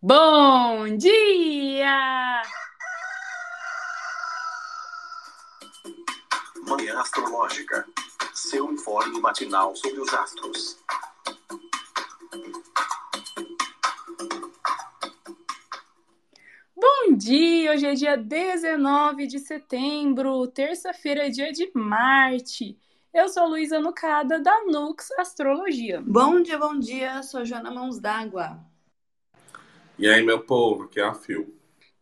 Bom dia! Manhã Astrológica. Seu informe matinal sobre os astros. Bom dia! Hoje é dia 19 de setembro, terça-feira é dia de Marte. Eu sou Luísa Nucada, da Nux Astrologia. Bom dia, bom dia, sou Joana Mãos d'Água. E aí, meu povo, que é a Fio.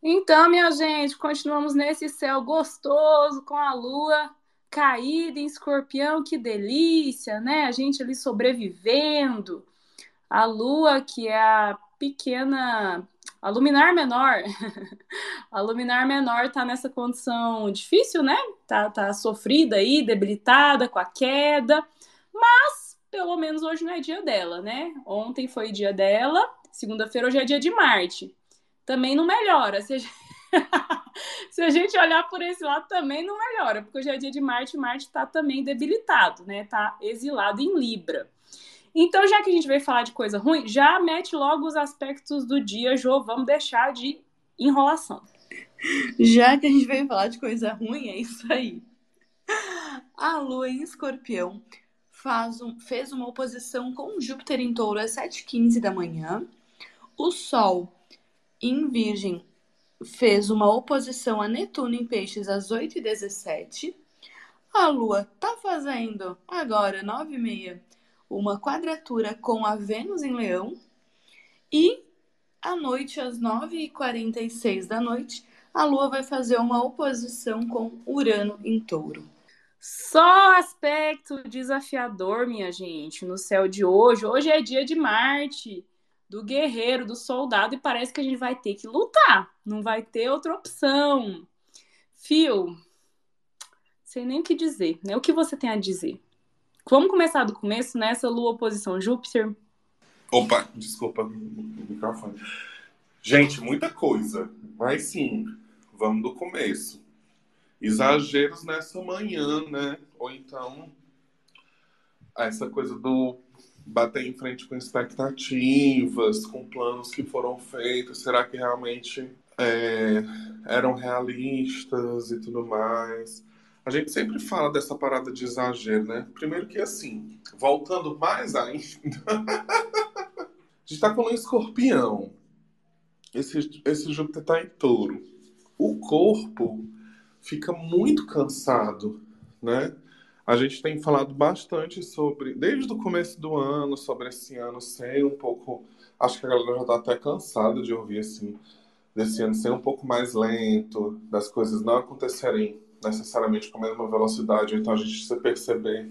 Então, minha gente, continuamos nesse céu gostoso com a lua caída em escorpião, que delícia, né? A gente ali sobrevivendo. A lua, que é a pequena. A luminar menor. a luminar menor tá nessa condição difícil, né? Tá, tá sofrida aí, debilitada com a queda. Mas, pelo menos hoje não é dia dela, né? Ontem foi dia dela Segunda-feira hoje é dia de Marte. Também não melhora. Se a, gente... Se a gente olhar por esse lado, também não melhora, porque hoje é dia de Marte, Marte está também debilitado, né? Está exilado em Libra. Então, já que a gente veio falar de coisa ruim, já mete logo os aspectos do dia, Jô. Vamos deixar de enrolação. Já que a gente veio falar de coisa ruim, é isso aí. A Lua em Escorpião faz um, fez uma oposição com Júpiter em Touro às 7h15 da manhã o Sol em Virgem fez uma oposição a Netuno em Peixes às 8h17. A Lua está fazendo agora, 9h30, uma quadratura com a Vênus em Leão. E à noite, às 9h46 da noite, a Lua vai fazer uma oposição com Urano em Touro. Só aspecto desafiador, minha gente, no céu de hoje. Hoje é dia de Marte do guerreiro, do soldado, e parece que a gente vai ter que lutar, não vai ter outra opção. Fio, sei nem o que dizer, né? O que você tem a dizer? Vamos começar do começo, nessa lua oposição Júpiter. Opa, desculpa o microfone. Gente, muita coisa, mas sim, vamos do começo. Exageros nessa manhã, né? Ou então essa coisa do bater em frente com expectativas, com planos que foram feitos, será que realmente é, eram realistas e tudo mais? A gente sempre fala dessa parada de exagero, né? Primeiro que assim, voltando mais ainda, a gente tá com um escorpião. Esse, esse Júpiter tá em touro. O corpo fica muito cansado, né? A gente tem falado bastante sobre, desde o começo do ano, sobre esse ano ser um pouco. Acho que a galera já está até cansada de ouvir assim, desse ano ser um pouco mais lento, das coisas não acontecerem necessariamente com a mesma velocidade, então a gente se perceber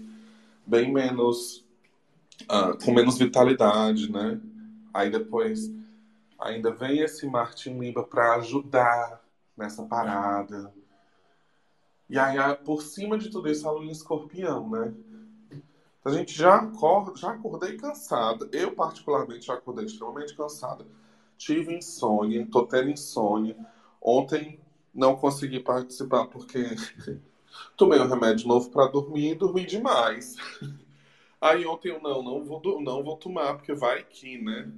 bem menos. Uh, com menos vitalidade, né? Aí depois ainda vem esse Martin Limba para ajudar nessa parada e aí, por cima de tudo isso, a lua em escorpião, né? A gente já acorda, já acordei cansada. Eu, particularmente, já acordei extremamente cansada. Tive insônia, tô tendo insônia. Ontem não consegui participar porque tomei um remédio novo para dormir e dormi demais. Aí ontem eu não, não vou, não vou tomar, porque vai que, né?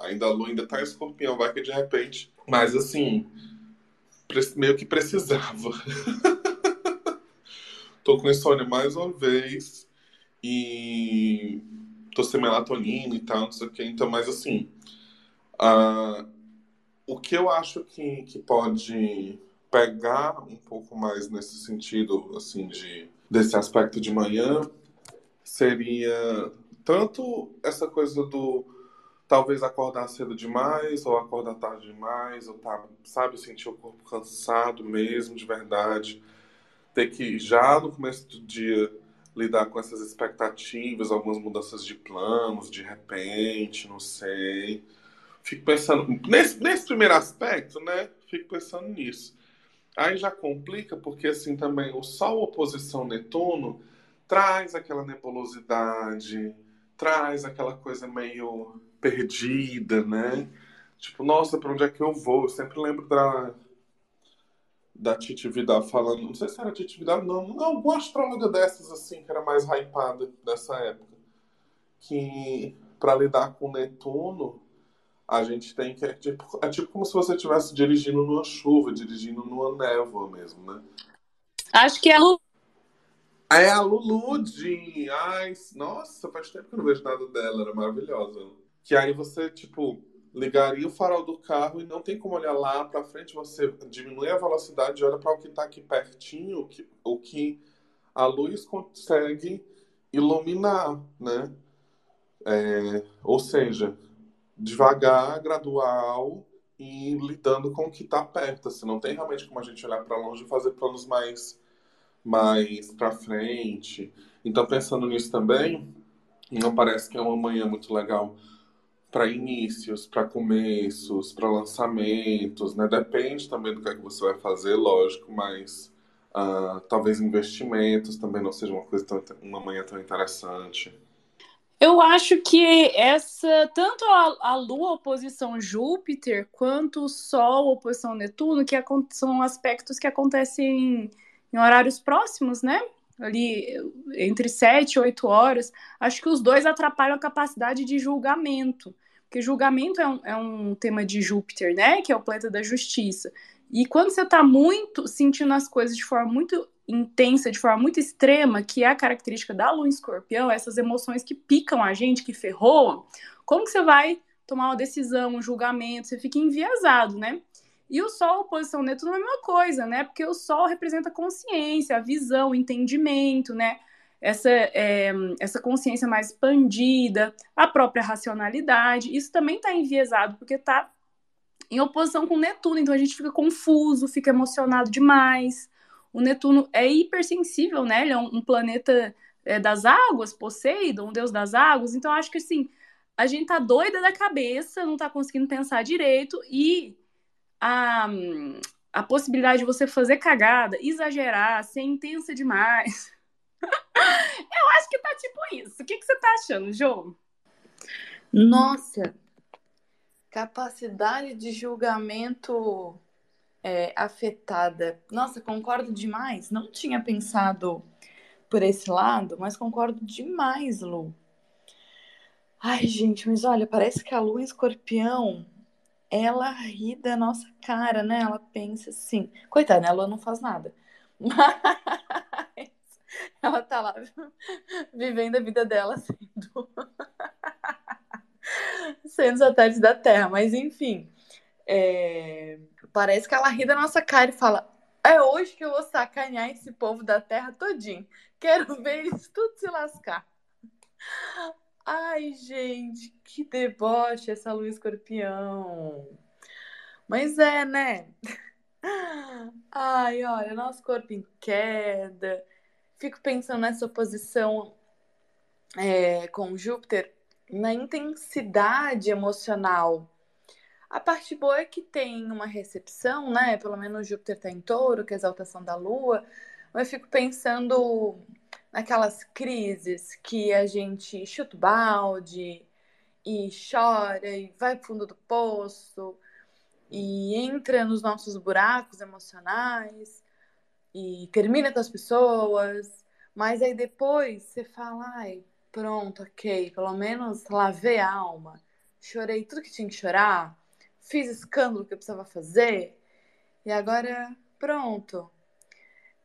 Ainda a lua ainda tá em escorpião, vai que de repente. Mas assim, meio que precisava. Tô com insônia mais uma vez e tô sem melatonina e tal, não sei o que. Então, mas assim, uh, o que eu acho que, que pode pegar um pouco mais nesse sentido, assim, de, desse aspecto de manhã, seria tanto essa coisa do talvez acordar cedo demais, ou acordar tarde demais, ou tá, sabe, sentir o corpo cansado mesmo, de verdade ter que, já no começo do dia, lidar com essas expectativas, algumas mudanças de planos, de repente, não sei. Fico pensando, nesse, nesse primeiro aspecto, né? Fico pensando nisso. Aí já complica, porque assim também o Sol oposição Netuno traz aquela nebulosidade, traz aquela coisa meio perdida, né? Tipo, nossa, para onde é que eu vou? Eu sempre lembro da, da Titi Vidal falando, não sei se era Titi Vidal, não, alguma astróloga dessas assim, que era mais hypada dessa época, que para lidar com Netuno, a gente tem que. É tipo, é tipo como se você estivesse dirigindo numa chuva, dirigindo numa névoa mesmo, né? Acho que é a Lu. É a Lulu de. Ai, nossa, faz tempo que eu não vejo nada dela, era maravilhosa. Que aí você, tipo, ligaria o farol do carro e não tem como olhar lá para frente, você diminui a velocidade e olha para o que está aqui pertinho, o que, o que a luz consegue iluminar, né? É, ou seja, devagar, gradual e lidando com o que está perto. Assim, não tem realmente como a gente olhar para longe e fazer planos mais, mais para frente. Então, pensando nisso também, não parece que é uma manhã muito legal para inícios, para começos, para lançamentos, né? Depende também do que, é que você vai fazer, lógico, mas uh, talvez investimentos também não seja uma coisa tão, uma manhã tão interessante. Eu acho que essa, tanto a, a Lua oposição Júpiter, quanto o Sol oposição Netuno, que são aspectos que acontecem em horários próximos, né? Ali entre 7 e 8 horas. Acho que os dois atrapalham a capacidade de julgamento. Porque julgamento é um, é um tema de Júpiter, né? Que é o planeta da justiça. E quando você está muito sentindo as coisas de forma muito intensa, de forma muito extrema, que é a característica da lua em escorpião, essas emoções que picam a gente, que ferroam, como que você vai tomar uma decisão, um julgamento? Você fica enviesado, né? E o Sol, oposição Netuno, é a mesma coisa, né? Porque o Sol representa a consciência, a visão, o entendimento, né? Essa, é, essa consciência mais expandida, a própria racionalidade. Isso também está enviesado, porque está em oposição com Netuno, então a gente fica confuso, fica emocionado demais. O Netuno é hipersensível, né? Ele é um, um planeta é, das águas, Poseidon, um deus das águas. Então acho que assim, a gente tá doida da cabeça, não tá conseguindo pensar direito e a, a possibilidade de você fazer cagada, exagerar, ser intensa demais. Eu acho que tá tipo isso. O que, que você tá achando, João? Nossa, capacidade de julgamento é, afetada. Nossa, concordo demais. Não tinha pensado por esse lado, mas concordo demais, Lu. Ai, gente, mas olha, parece que a Lu escorpião, ela ri da nossa cara, né? Ela pensa assim. Coitada, né? A Lu não faz nada. Mas ela tá lá vivendo a vida dela sendo. sendo satélite da Terra. Mas enfim. É... Parece que ela ri da nossa cara e fala: É hoje que eu vou sacanear esse povo da terra todinho. Quero ver eles tudo se lascar. Ai, gente, que deboche essa lua escorpião. Mas é, né? Ai, olha, nosso corpo em queda. Fico pensando nessa oposição é, com Júpiter, na intensidade emocional a parte boa é que tem uma recepção, né? Pelo menos Júpiter está em touro, que é a exaltação da Lua. Mas eu fico pensando naquelas crises que a gente chuta o balde e chora e vai pro fundo do poço e entra nos nossos buracos emocionais e termina com as pessoas, mas aí depois você fala, ai, pronto, ok, pelo menos lavei a alma, chorei tudo que tinha que chorar, fiz escândalo que eu precisava fazer, e agora pronto.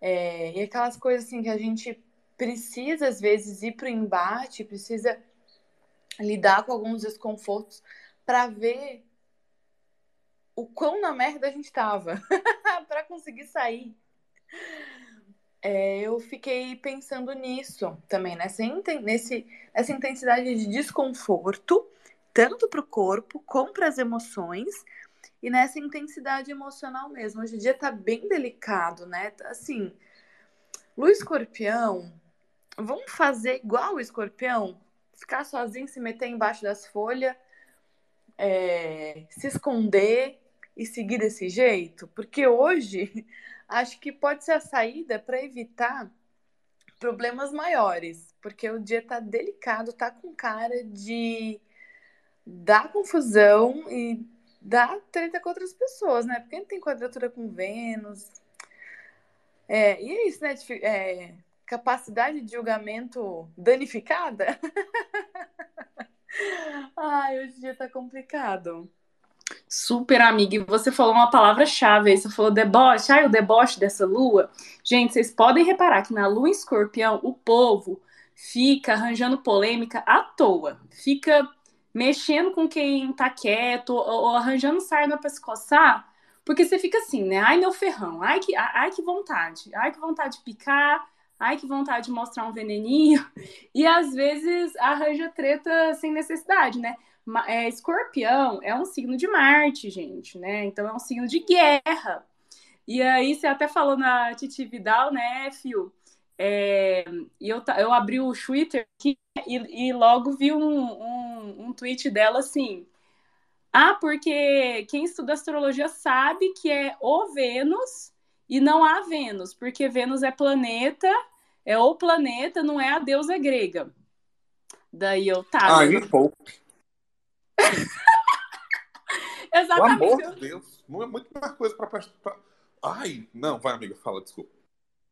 É, e aquelas coisas assim que a gente precisa, às vezes, ir para o embate, precisa lidar com alguns desconfortos para ver o quão na merda a gente estava, para conseguir sair. É, eu fiquei pensando nisso também, nessa, nesse, nessa intensidade de desconforto tanto para o corpo como para as emoções e nessa intensidade emocional mesmo. Hoje em dia tá bem delicado, né? Assim, o escorpião, vamos fazer igual o escorpião? Ficar sozinho, se meter embaixo das folhas, é, se esconder e seguir desse jeito? Porque hoje acho que pode ser a saída para evitar problemas maiores, porque o dia tá delicado, tá com cara de dá confusão e dá treta com outras pessoas, né? Porque tem quadratura com Vênus. É, e é isso, né? É, capacidade de julgamento danificada. Ai, hoje em dia tá complicado. Super amiga, e você falou uma palavra-chave aí, você falou deboche, ai, o deboche dessa lua. Gente, vocês podem reparar que na lua em escorpião, o povo fica arranjando polêmica à toa, fica mexendo com quem tá quieto, ou, ou arranjando sarna pra se coçar, porque você fica assim, né? Ai, meu ferrão, ai que, ai que vontade, ai que vontade de picar, ai que vontade de mostrar um veneninho, e às vezes arranja treta sem necessidade, né? É, escorpião é um signo de Marte, gente, né? Então é um signo de guerra. E aí você até falou na Titi Vidal, né, Fio? É, e eu, eu abri o Twitter aqui e, e logo vi um, um, um tweet dela assim. Ah, porque quem estuda astrologia sabe que é o Vênus e não há Vênus, porque Vênus é planeta, é o planeta, não é a deusa grega. Daí eu, tá. Aí, eu... poupe. Exatamente. Pelo amor de Deus. Muito mais coisa pra, pra. Ai, não, vai, amiga, fala, desculpa.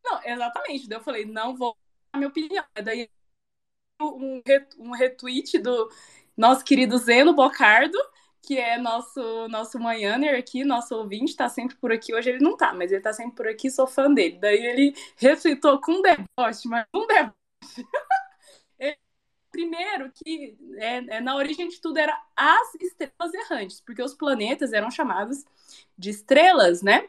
Não, exatamente. Daí eu falei, não vou dar minha opinião. Daí um, um retweet do nosso querido Zeno Bocardo, que é nosso nosso manhãner aqui, nosso ouvinte, tá sempre por aqui. Hoje ele não tá, mas ele tá sempre por aqui, sou fã dele. Daí ele retweetou com um deboche, mas um deboche. primeiro que é, é, na origem de tudo era as estrelas errantes, porque os planetas eram chamados de estrelas, né?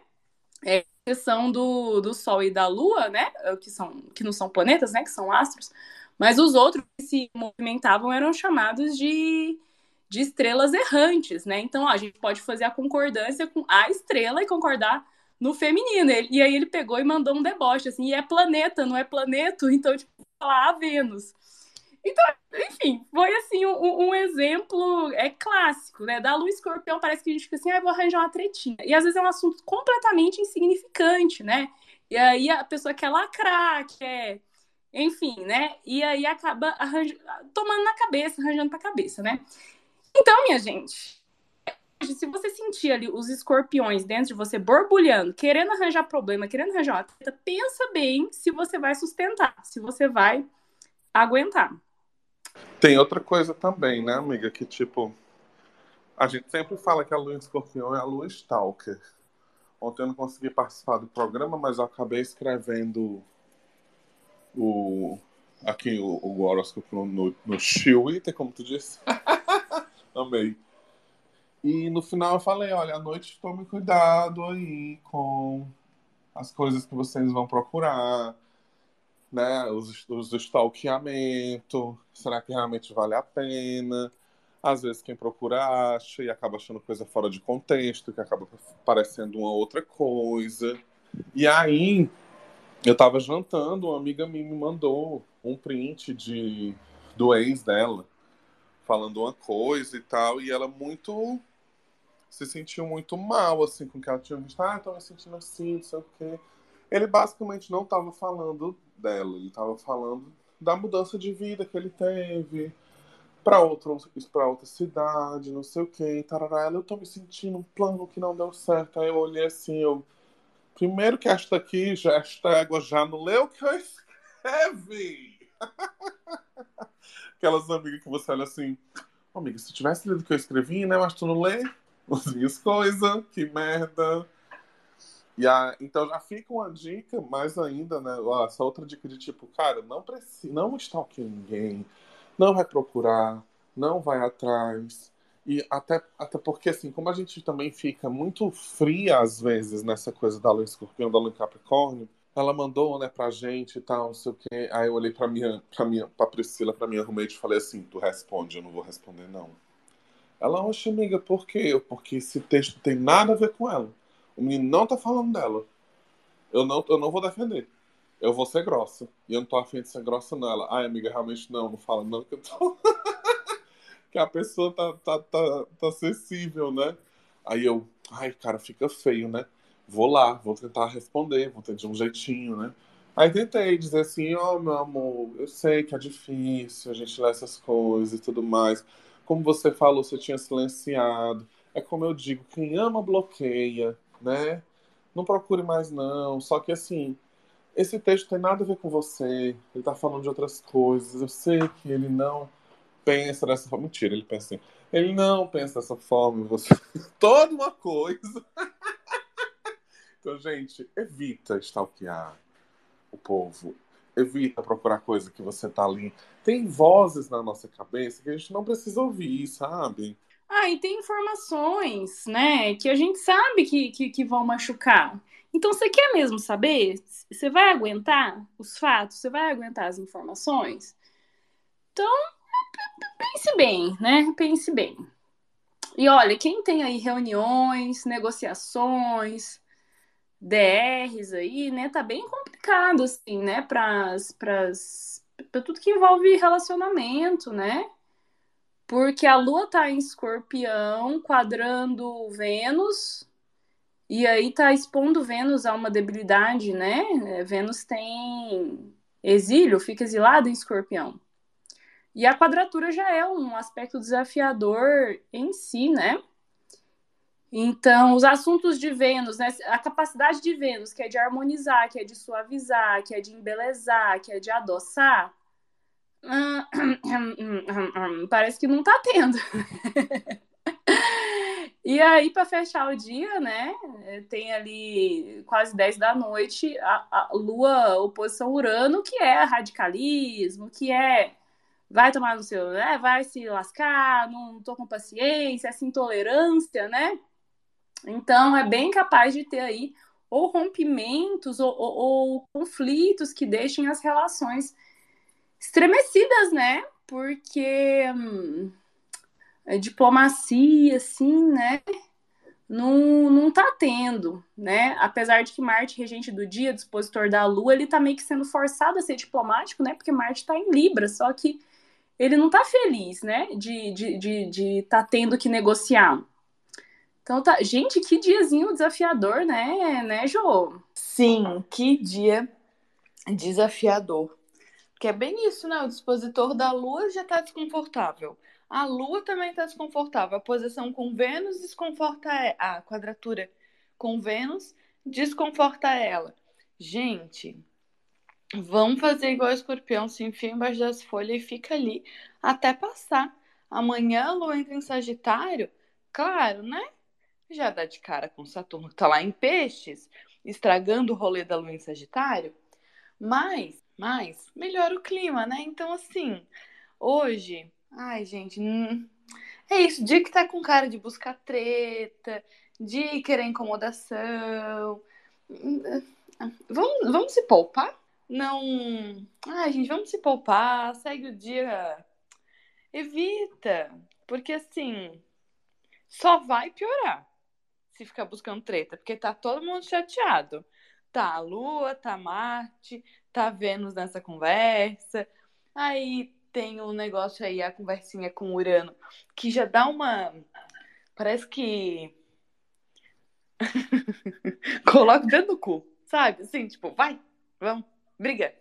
É, exceção do, do Sol e da Lua, né? Que, são, que não são planetas, né? Que são astros. Mas os outros que se movimentavam eram chamados de, de estrelas errantes, né? Então, ó, a gente pode fazer a concordância com a estrela e concordar no feminino. E aí ele pegou e mandou um deboche, assim, e é planeta, não é planeto, então, tipo, falar a Vênus. Então, enfim, foi assim um, um, exemplo é clássico, né? Da lua escorpião parece que a gente fica assim, ah, vou arranjar uma tretinha. E às vezes é um assunto completamente insignificante, né? E aí a pessoa quer lacrar, quer. Enfim, né? E aí acaba arranja... tomando na cabeça, arranjando pra cabeça, né? Então, minha gente, se você sentir ali os escorpiões dentro de você borbulhando, querendo arranjar problema, querendo arranjar uma treta, pensa bem se você vai sustentar, se você vai aguentar. Tem outra coisa também, né, amiga? Que tipo, a gente sempre fala que a lua em escorpião é a lua stalker. Ontem eu não consegui participar do programa, mas eu acabei escrevendo o aqui o, o horóscopo no, no, Twitter, como tu disse. Amei. E no final eu falei, olha, à noite tome cuidado aí com as coisas que vocês vão procurar né? Os, os stalkeamento, será que realmente vale a pena? Às vezes quem procura acha e acaba achando coisa fora de contexto, que acaba parecendo uma outra coisa. E aí, eu tava jantando, uma amiga minha me mandou um print de, do ex dela, falando uma coisa e tal, e ela muito se sentiu muito mal, assim, com o que ela tinha visto. Ah, tô me sentindo assim, não sei o quê. Ele basicamente não estava falando dela, ele estava falando da mudança de vida que ele teve para outra, para outra cidade, não sei o que, tarará. Eu tô me sentindo um plano que não deu certo. Aí eu olhei assim, eu primeiro que esta aqui, já esta égua já não leu o que eu escrevi. Aquelas amigas que você olha assim, oh, amiga, se tivesse lido o que eu escrevi, né, mas tu não lê as minhas coisas, que merda. E a, então já fica uma dica mais ainda, né? Essa outra dica de tipo, cara, não precisa, não stalkeia ninguém, não vai procurar, não vai atrás. E até, até porque, assim, como a gente também fica muito fria às vezes nessa coisa da lua escorpião, da lua Capricórnio, ela mandou, né, pra gente e tal, não sei o quê. Aí eu olhei pra minha, pra minha, pra Priscila, pra minha roommate e falei assim, tu responde, eu não vou responder, não. Ela, oxe, amiga, por quê? Porque esse texto tem nada a ver com ela. O menino não tá falando dela. Eu não, eu não vou defender. Eu vou ser grossa. E eu não tô afim de ser grossa nela. Ai, amiga, realmente não, não fala não que eu tô. que a pessoa tá, tá, tá, tá acessível, né? Aí eu, ai, cara, fica feio, né? Vou lá, vou tentar responder, vou ter de um jeitinho, né? Aí tentei dizer assim, ó, oh, meu amor, eu sei que é difícil a gente ler essas coisas e tudo mais. Como você falou, você tinha silenciado. É como eu digo, quem ama bloqueia né? Não procure mais não. Só que assim, esse texto tem nada a ver com você. Ele está falando de outras coisas. Eu sei que ele não pensa dessa forma. Mentira, ele pensa assim. Ele não pensa dessa forma, você. Toda uma coisa. então, gente, evita stalkear o povo. Evita procurar coisa que você tá ali. Tem vozes na nossa cabeça que a gente não precisa ouvir, sabe? Ah, e tem informações, né, que a gente sabe que, que, que vão machucar. Então, você quer mesmo saber? Você vai aguentar os fatos? Você vai aguentar as informações? Então, pense bem, né? Pense bem. E olha, quem tem aí reuniões, negociações, DRs aí, né? Tá bem complicado, assim, né? Para tudo que envolve relacionamento, né? Porque a Lua tá em escorpião, quadrando Vênus, e aí tá expondo Vênus a uma debilidade, né? É, Vênus tem exílio, fica exilado em escorpião. E a quadratura já é um aspecto desafiador em si, né? Então, os assuntos de Vênus, né? A capacidade de Vênus, que é de harmonizar, que é de suavizar, que é de embelezar, que é de adoçar, parece que não tá tendo. E aí, para fechar o dia, né? Tem ali quase 10 da noite a, a Lua oposição Urano, que é radicalismo, que é vai tomar no seu, né? Vai se lascar, não tô com paciência, essa intolerância, né? Então é bem capaz de ter aí ou rompimentos ou, ou, ou conflitos que deixem as relações estremecidas, né? Porque hum, é, diplomacia, assim, né? Não, não tá tendo, né? Apesar de que Marte, regente do dia, dispositor da Lua, ele tá meio que sendo forçado a ser diplomático, né? Porque Marte tá em Libra, só que ele não tá feliz, né? De de, de, de tá tendo que negociar. Então tá, gente, que diazinho desafiador, né, né, Jô? Sim, que dia desafiador. Que é bem isso, né? O dispositor da Lua já tá desconfortável. A Lua também está desconfortável. A posição com Vênus desconforta a quadratura com Vênus desconforta ela. Gente, vamos fazer igual o escorpião, se enfia embaixo das folhas e fica ali até passar. Amanhã a Lua entra em Sagitário, claro, né? Já dá de cara com Saturno tá lá em peixes, estragando o rolê da Lua em Sagitário. Mas, mas, melhora o clima, né? Então, assim, hoje Ai, gente, hum, é isso. Dia que tá com cara de buscar treta, de querer incomodação. Hum, vamos, vamos se poupar? Não. Ai, gente, vamos se poupar. Segue o dia. Evita. Porque assim, só vai piorar se ficar buscando treta. Porque tá todo mundo chateado. Tá a Lua, tá Marte, tá Vênus nessa conversa. Aí tem um negócio aí, a conversinha com Urano, que já dá uma. Parece que. Coloca dentro do cu, sabe? Assim, tipo, vai, vamos, briga.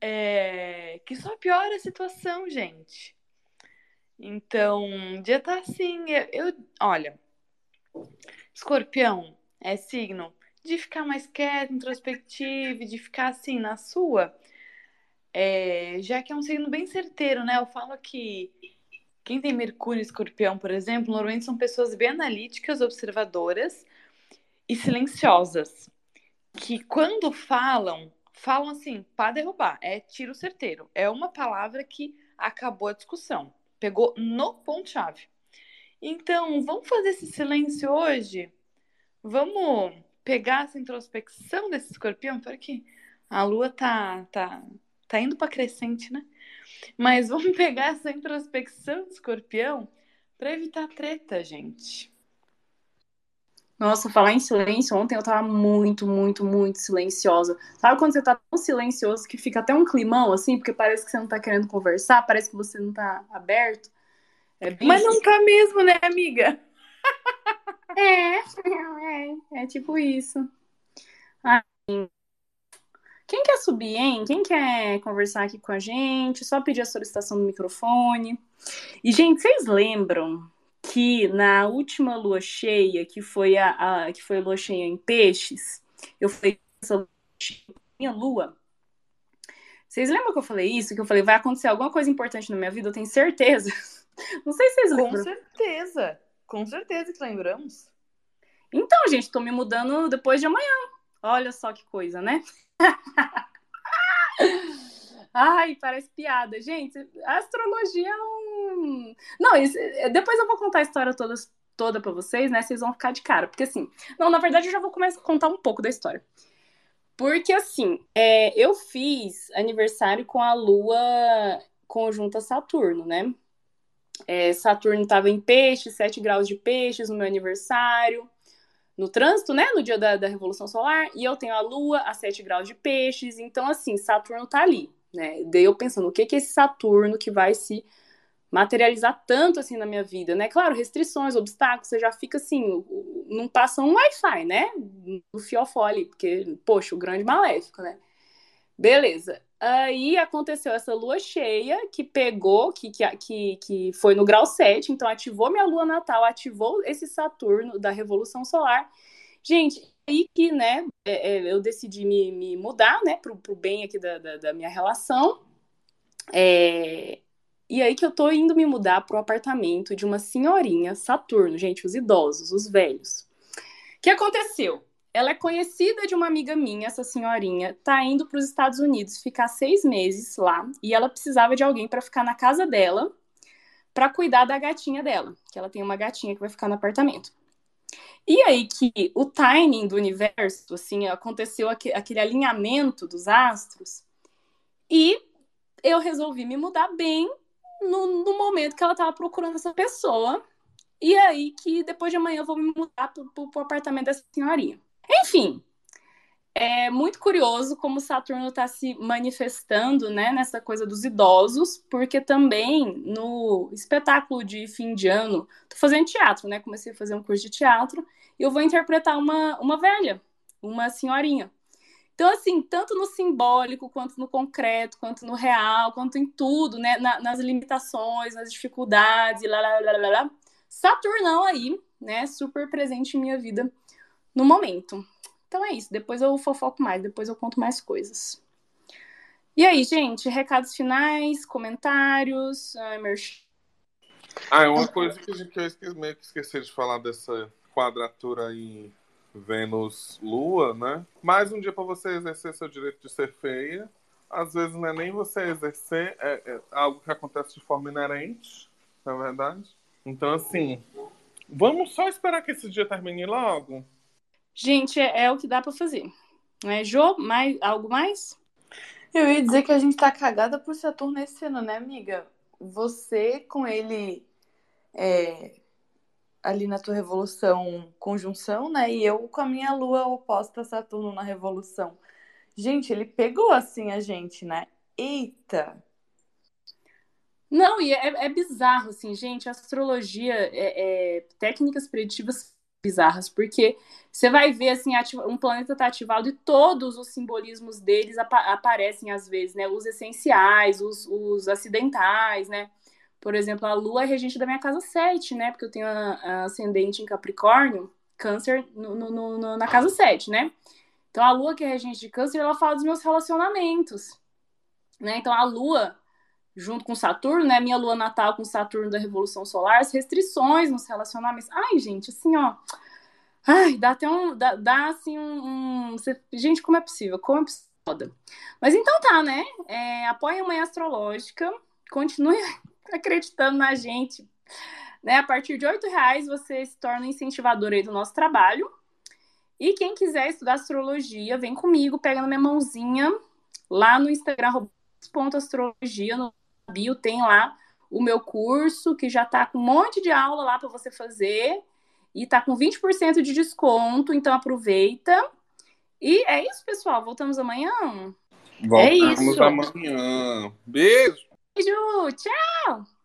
É... Que só piora a situação, gente. Então, dia tá assim. Eu, eu, olha, escorpião é signo de ficar mais quieto, introspectivo, de ficar assim na sua. É, já que é um signo bem certeiro, né? Eu falo que quem tem Mercúrio e Escorpião, por exemplo, normalmente são pessoas bem analíticas, observadoras e silenciosas. Que quando falam, falam assim, para derrubar, é tiro certeiro. É uma palavra que acabou a discussão. Pegou no ponto-chave. Então, vamos fazer esse silêncio hoje? Vamos pegar essa introspecção desse escorpião? Para que a lua tá, tá, tá indo para crescente, né? Mas vamos pegar essa introspecção do escorpião para evitar treta, gente. Nossa, falar em silêncio, ontem eu tava muito, muito, muito silenciosa. Sabe quando você tá tão silencioso que fica até um climão, assim, porque parece que você não tá querendo conversar, parece que você não tá aberto? É Mas não tá mesmo, né, amiga? É, é, é tipo isso. Ah, quem quer subir, hein? Quem quer conversar aqui com a gente? Só pedir a solicitação do microfone. E, gente, vocês lembram que na última lua cheia, que foi a, a que foi a lua cheia em peixes, eu falei essa minha lua Vocês lembram que eu falei isso? Que eu falei, vai acontecer alguma coisa importante na minha vida, eu tenho certeza. Não sei se vocês lembram. Com certeza. Com certeza que lembramos. Então, gente, tô me mudando depois de amanhã. Olha só que coisa, né? Ai, parece piada. Gente, a astrologia é um. Não, isso, depois eu vou contar a história toda, toda pra vocês, né? Vocês vão ficar de cara. Porque assim. Não, na verdade, eu já vou começar a contar um pouco da história. Porque assim, é, eu fiz aniversário com a Lua conjunta Saturno, né? É, Saturno estava em peixe, 7 graus de peixes no meu aniversário, no trânsito, né? No dia da, da Revolução Solar, e eu tenho a Lua a 7 graus de peixes, então assim, Saturno tá ali, né? Daí eu pensando, o que, que é esse Saturno que vai se materializar tanto assim na minha vida, né? Claro, restrições, obstáculos, você já fica assim, não passa um Wi-Fi, né? No fiofó porque, poxa, o grande maléfico, né? Beleza. Aí aconteceu essa lua cheia que pegou, que, que, que foi no grau 7, então ativou minha lua natal, ativou esse Saturno da Revolução Solar. Gente, aí que, né, é, é, eu decidi me, me mudar, né, pro, bem aqui da, da, da minha relação. É, e aí que eu tô indo me mudar pro apartamento de uma senhorinha, Saturno, gente, os idosos, os velhos. O que aconteceu? Ela é conhecida de uma amiga minha, essa senhorinha, tá indo para os Estados Unidos ficar seis meses lá e ela precisava de alguém para ficar na casa dela para cuidar da gatinha dela, que ela tem uma gatinha que vai ficar no apartamento. E aí que o timing do universo, assim, aconteceu aquele alinhamento dos astros e eu resolvi me mudar bem no, no momento que ela estava procurando essa pessoa. E aí que depois de amanhã eu vou me mudar pro, pro apartamento dessa senhorinha. Enfim, é muito curioso como Saturno está se manifestando né, nessa coisa dos idosos, porque também no espetáculo de fim de ano, tô fazendo teatro, né? Comecei a fazer um curso de teatro e eu vou interpretar uma, uma velha, uma senhorinha. Então, assim, tanto no simbólico, quanto no concreto, quanto no real, quanto em tudo, né? Na, nas limitações, nas dificuldades, lá, lá, lá, lá, lá. Saturnão aí, né? Super presente em minha vida no momento. Então é isso. Depois eu fofoco mais, depois eu conto mais coisas. E aí, gente, recados finais, comentários, uh, merch... Ah, é uma coisa que, que eu esqueci, meio que esqueci de falar dessa quadratura aí Vênus-Lua, né? Mais um dia para você exercer seu direito de ser feia. Às vezes não é nem você exercer, é, é algo que acontece de forma inerente, na é verdade. Então, assim, vamos só esperar que esse dia termine logo. Gente, é, é o que dá para fazer. É, Jô, mais, algo mais? Eu ia dizer que a gente tá cagada por Saturno esse ano, né, amiga? Você com ele é, ali na tua revolução conjunção, né? E eu com a minha lua oposta a Saturno na revolução. Gente, ele pegou assim a gente, né? Eita! Não, e é, é bizarro, assim, gente. A astrologia é, é, técnicas preditivas bizarras, porque você vai ver assim, um planeta tá ativado e todos os simbolismos deles ap aparecem às vezes, né? Os essenciais, os, os acidentais, né? Por exemplo, a Lua é regente da minha casa 7, né? Porque eu tenho a, a ascendente em Capricórnio, Câncer no, no, no, na casa 7, né? Então a Lua, que é regente de Câncer, ela fala dos meus relacionamentos, né? Então a Lua, junto com Saturno, né? Minha Lua natal com Saturno da Revolução Solar, as restrições nos relacionamentos. Ai, gente, assim, ó. Ai, dá até um. Dá, dá assim um. um... Gente, como é possível? Como é possível? Mas então tá, né? É, apoie a Manhã Astrológica. Continue acreditando na gente. Né? A partir de R$ reais você se torna incentivador aí do nosso trabalho. E quem quiser estudar astrologia, vem comigo, pega na minha mãozinha lá no Instagram, astrologia, no bio tem lá o meu curso, que já tá com um monte de aula lá para você fazer. E tá com 20% de desconto, então aproveita. E é isso, pessoal. Voltamos amanhã? Voltamos é isso. amanhã. Beijo! Beijo, tchau!